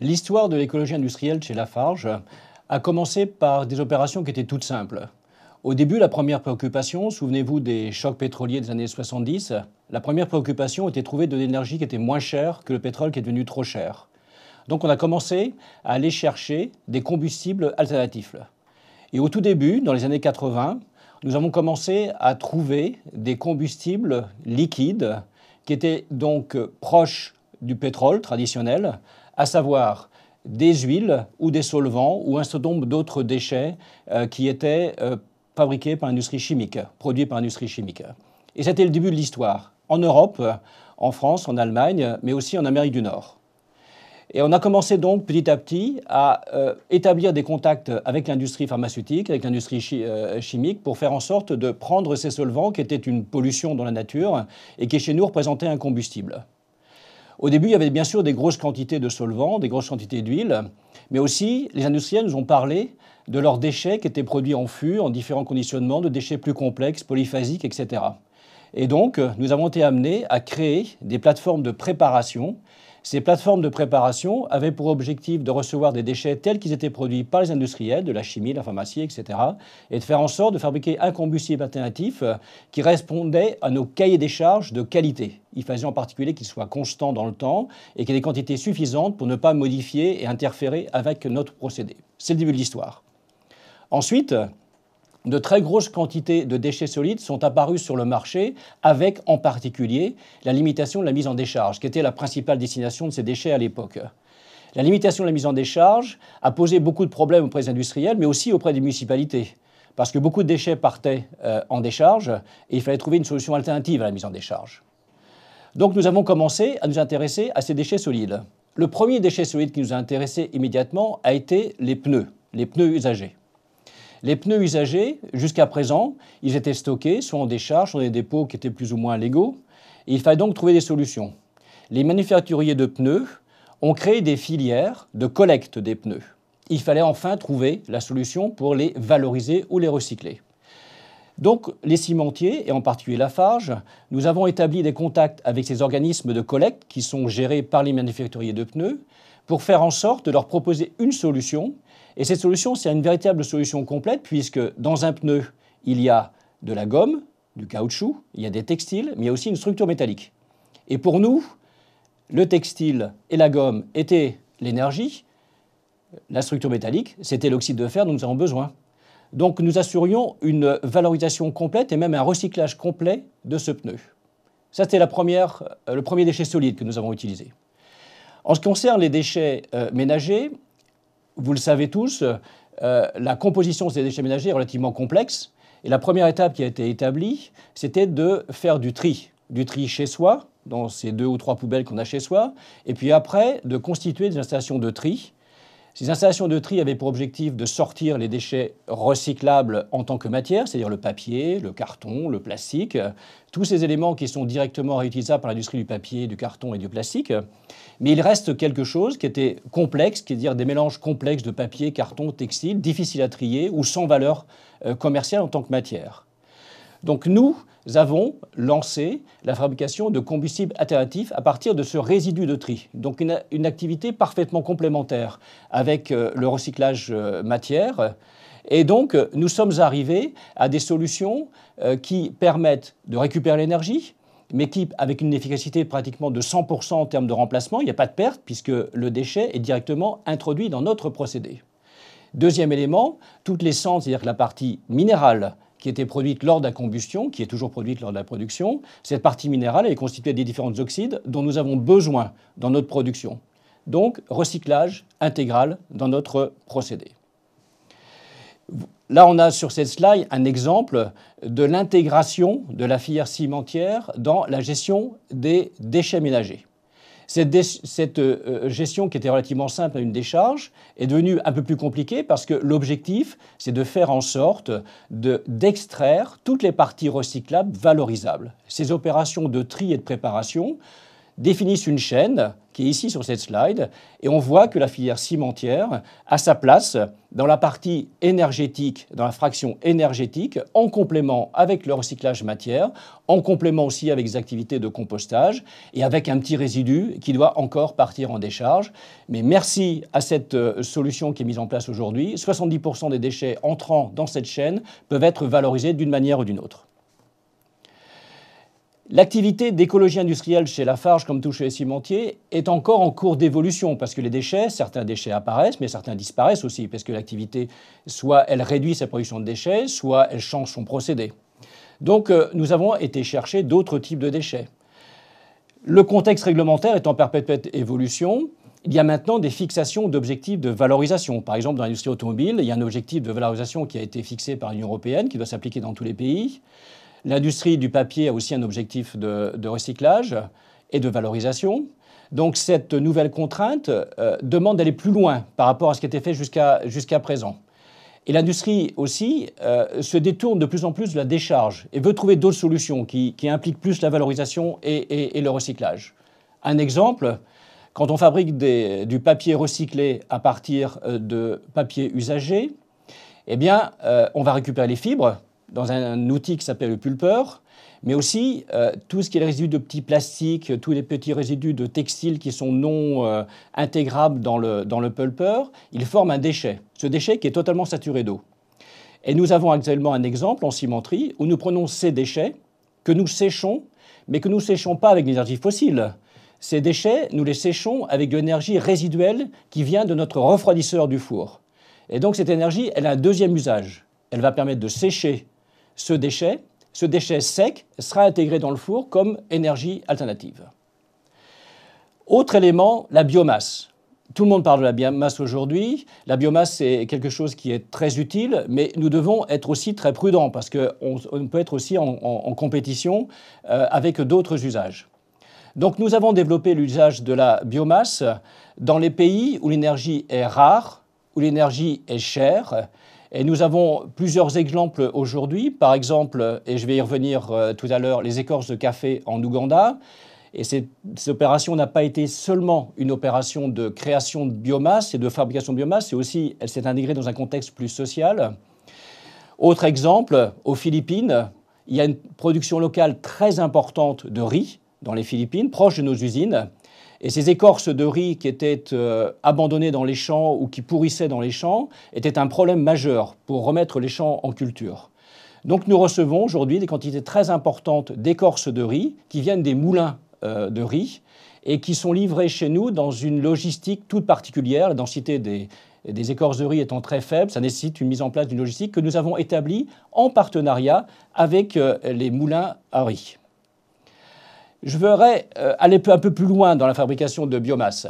L'histoire de l'écologie industrielle chez Lafarge a commencé par des opérations qui étaient toutes simples. Au début, la première préoccupation, souvenez-vous des chocs pétroliers des années 70, la première préoccupation était de trouver de l'énergie qui était moins chère que le pétrole qui est devenu trop cher. Donc on a commencé à aller chercher des combustibles alternatifs. Et au tout début, dans les années 80, nous avons commencé à trouver des combustibles liquides qui étaient donc proches du pétrole traditionnel, à savoir des huiles ou des solvants ou un certain nombre d'autres déchets euh, qui étaient euh, fabriqués par l'industrie chimique, produits par l'industrie chimique. Et c'était le début de l'histoire, en Europe, en France, en Allemagne, mais aussi en Amérique du Nord. Et on a commencé donc petit à petit à euh, établir des contacts avec l'industrie pharmaceutique, avec l'industrie chimique, pour faire en sorte de prendre ces solvants qui étaient une pollution dans la nature et qui chez nous représentaient un combustible. Au début, il y avait bien sûr des grosses quantités de solvants, des grosses quantités d'huile, mais aussi les industriels nous ont parlé de leurs déchets qui étaient produits en fût, en différents conditionnements, de déchets plus complexes, polyphasiques, etc. Et donc, nous avons été amenés à créer des plateformes de préparation ces plateformes de préparation avaient pour objectif de recevoir des déchets tels qu'ils étaient produits par les industriels, de la chimie, de la pharmacie, etc., et de faire en sorte de fabriquer un combustible alternatif euh, qui répondait à nos cahiers des charges de qualité. Il fallait en particulier qu'il soit constant dans le temps et qu'il ait des quantités suffisantes pour ne pas modifier et interférer avec notre procédé. C'est le début de l'histoire. Ensuite, de très grosses quantités de déchets solides sont apparus sur le marché, avec en particulier la limitation de la mise en décharge, qui était la principale destination de ces déchets à l'époque. La limitation de la mise en décharge a posé beaucoup de problèmes auprès des industriels, mais aussi auprès des municipalités, parce que beaucoup de déchets partaient euh, en décharge, et il fallait trouver une solution alternative à la mise en décharge. Donc nous avons commencé à nous intéresser à ces déchets solides. Le premier déchet solide qui nous a intéressés immédiatement a été les pneus, les pneus usagés. Les pneus usagés, jusqu'à présent, ils étaient stockés soit en décharge, soit dans des dépôts qui étaient plus ou moins légaux. il fallait donc trouver des solutions. Les manufacturiers de pneus ont créé des filières de collecte des pneus. Il fallait enfin trouver la solution pour les valoriser ou les recycler. Donc, les cimentiers, et en particulier Lafarge, nous avons établi des contacts avec ces organismes de collecte qui sont gérés par les manufacturiers de pneus pour faire en sorte de leur proposer une solution et cette solution, c'est une véritable solution complète, puisque dans un pneu, il y a de la gomme, du caoutchouc, il y a des textiles, mais il y a aussi une structure métallique. Et pour nous, le textile et la gomme étaient l'énergie, la structure métallique, c'était l'oxyde de fer dont nous avons besoin. Donc nous assurions une valorisation complète et même un recyclage complet de ce pneu. Ça, c'était euh, le premier déchet solide que nous avons utilisé. En ce qui concerne les déchets euh, ménagers, vous le savez tous, euh, la composition de ces déchets ménagers est relativement complexe. Et la première étape qui a été établie, c'était de faire du tri. Du tri chez soi, dans ces deux ou trois poubelles qu'on a chez soi, et puis après, de constituer des installations de tri. Ces installations de tri avaient pour objectif de sortir les déchets recyclables en tant que matière, c'est-à-dire le papier, le carton, le plastique, tous ces éléments qui sont directement réutilisables par l'industrie du papier, du carton et du plastique. Mais il reste quelque chose qui était complexe, qui est dire des mélanges complexes de papier, carton, textile, difficiles à trier ou sans valeur euh, commerciale en tant que matière. Donc nous avons lancé la fabrication de combustibles alternatifs à partir de ce résidu de tri. Donc une, activité parfaitement complémentaire avec euh, le recyclage euh, matière. Et donc nous sommes arrivés à des solutions qui permettent de récupérer l'énergie, mais qui, avec une efficacité pratiquement de 100% en termes de remplacement, il n'y a pas de perte puisque le déchet est directement introduit dans notre procédé. Deuxième élément, toutes les cendres, c'est-à-dire la partie minérale était produite lors de la combustion, qui est toujours produite lors de la production, cette partie minérale est constituée des différents oxydes dont nous avons besoin dans notre production. Donc, recyclage intégral dans notre procédé. Là, on a sur cette slide un exemple de l'intégration de la filière cimentière dans la gestion des déchets ménagers. Cette, euh, gestion qui était relativement simple à une décharge est devenue un peu plus compliquée parce que l'objectif, c'est de faire en sorte d'extraire toutes les parties recyclables valorisables. Ces opérations de tri et de préparation définissent une chaîne qui est ici sur cette slide, et on voit que la filière cimentière a sa place dans la partie énergétique, dans la fraction énergétique, en complément avec le recyclage matière, en complément aussi avec les activités de compostage, et avec un petit résidu qui doit encore partir en décharge. Mais merci à cette euh, solution qui est mise en place aujourd'hui, 70% des déchets entrant dans cette chaîne peuvent être valorisés d'une manière ou d'une autre. L'activité d'écologie industrielle chez Lafarge, comme tout chez les cimentiers, est encore en cours d'évolution parce que les déchets, certains déchets apparaissent, mais certains disparaissent aussi parce que l'activité, soit elle réduit sa production de déchets, soit elle change son procédé. Donc euh, nous avons été chercher d'autres types de déchets. Le contexte réglementaire est en perpétuelle évolution. Il y a maintenant des fixations d'objectifs de valorisation. Par exemple, dans l'industrie automobile, il y a un objectif de valorisation qui a été fixé par l'Union européenne, qui doit s'appliquer dans tous les pays. L'industrie du papier a aussi un objectif de, recyclage et de valorisation. Donc cette nouvelle contrainte euh, demande d'aller plus loin par rapport à ce qui était fait jusqu'à présent. Et l'industrie aussi euh, se détourne de plus en plus de la décharge et veut trouver d'autres solutions qui, impliquent plus la valorisation et, le recyclage. Un exemple, quand on fabrique du papier recyclé à partir euh, de papier usagé, eh bien, on va récupérer les fibres, dans un outil qui s'appelle le pulpeur, mais aussi euh, tout ce qui est les résidus de petits plastiques, tous les petits résidus de textiles qui sont non euh, intégrables dans le, dans le pulper, ils forment un déchet. Ce déchet qui est totalement saturé d'eau. Et nous avons actuellement un exemple en cimenterie où nous prenons ces déchets que nous séchons, mais que nous ne séchons pas avec l'énergie fossile. Ces déchets, nous les séchons avec de l'énergie résiduelle qui vient de notre refroidisseur du four. Et donc cette énergie, elle a un deuxième usage. Elle va permettre de sécher ce déchet, ce déchet sec sera intégré dans le four comme énergie alternative. Autre élément, la biomasse. Tout le monde parle de la biomasse aujourd'hui. La biomasse, c'est quelque chose qui est très utile, mais nous devons être aussi très prudents parce qu'on peut être aussi en, compétition euh, avec d'autres usages. Donc nous avons développé l'usage de la biomasse dans les pays où l'énergie est rare, où l'énergie est chère et nous avons plusieurs exemples aujourd'hui. Par exemple, et je vais y revenir euh, tout à l'heure, les écorces de café en Ouganda. Et cette, opération n'a pas été seulement une opération de création de biomasse et de fabrication de biomasse, c'est aussi, elle s'est intégrée dans un contexte plus social. Autre exemple, aux Philippines, il y a une production locale très importante de riz dans les Philippines, proche de nos usines. Et ces écorces de riz qui étaient euh, abandonnées dans les champs ou qui pourrissaient dans les champs étaient un problème majeur pour remettre les champs en culture. Donc nous recevons aujourd'hui des quantités très importantes d'écorces de riz qui viennent des moulins euh, de riz et qui sont livrées chez nous dans une logistique toute particulière. La densité des, écorces de riz étant très faible, ça nécessite une mise en place d'une logistique que nous avons établie en partenariat avec euh, les moulins à riz. Je voudrais euh, aller un peu plus loin dans la fabrication de biomasse.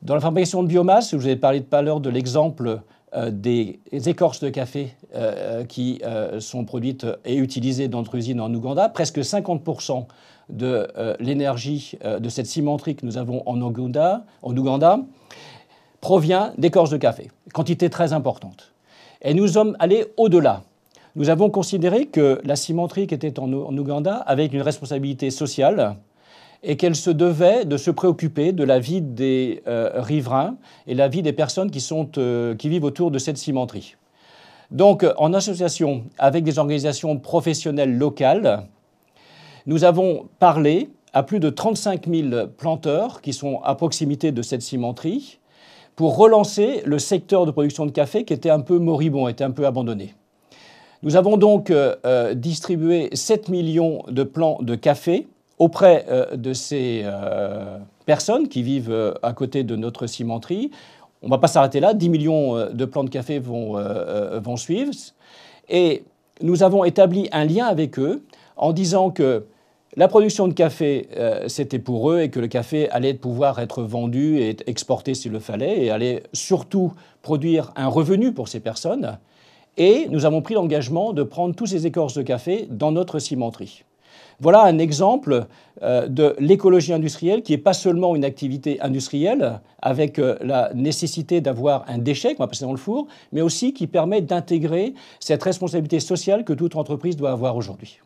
Dans la fabrication de biomasse, je vous ai parlé tout à l'heure de l'exemple euh, des écorces de café euh, qui sont produites et utilisées dans notre usine en Ouganda. Presque 50% de l'énergie de cette cimenterie que nous avons en Ouganda, en Ouganda provient d'écorces de café, quantité très importante. Et nous sommes allés au-delà. Nous avons considéré que la cimenterie qui était en, Ouganda avait une responsabilité sociale et qu'elle se devait de se préoccuper de la vie des euh, riverains et la vie des personnes qui, sont, euh, qui vivent autour de cette cimenterie. Donc, en association avec des organisations professionnelles locales, nous avons parlé à plus de 35 000 planteurs qui sont à proximité de cette cimenterie pour relancer le secteur de production de café qui était un peu moribond, était un peu abandonné. Nous avons donc euh, distribué 7 millions de plants de café auprès euh, de ces euh, personnes qui vivent euh, à côté de notre cimenterie. On ne va pas s'arrêter là, 10 millions de plants de café vont, suivre. Et nous avons établi un lien avec eux en disant que la production de café, c'était pour eux et que le café allait pouvoir être vendu et exporté s'il le fallait et allait surtout produire un revenu pour ces personnes. Et nous avons pris l'engagement de prendre tous ces écorces de café dans notre cimenterie. Voilà un exemple euh, de l'écologie industrielle qui n'est pas seulement une activité industrielle avec euh, la nécessité d'avoir un déchet qu'on va passer dans le four, mais aussi qui permet d'intégrer cette responsabilité sociale que toute entreprise doit avoir aujourd'hui.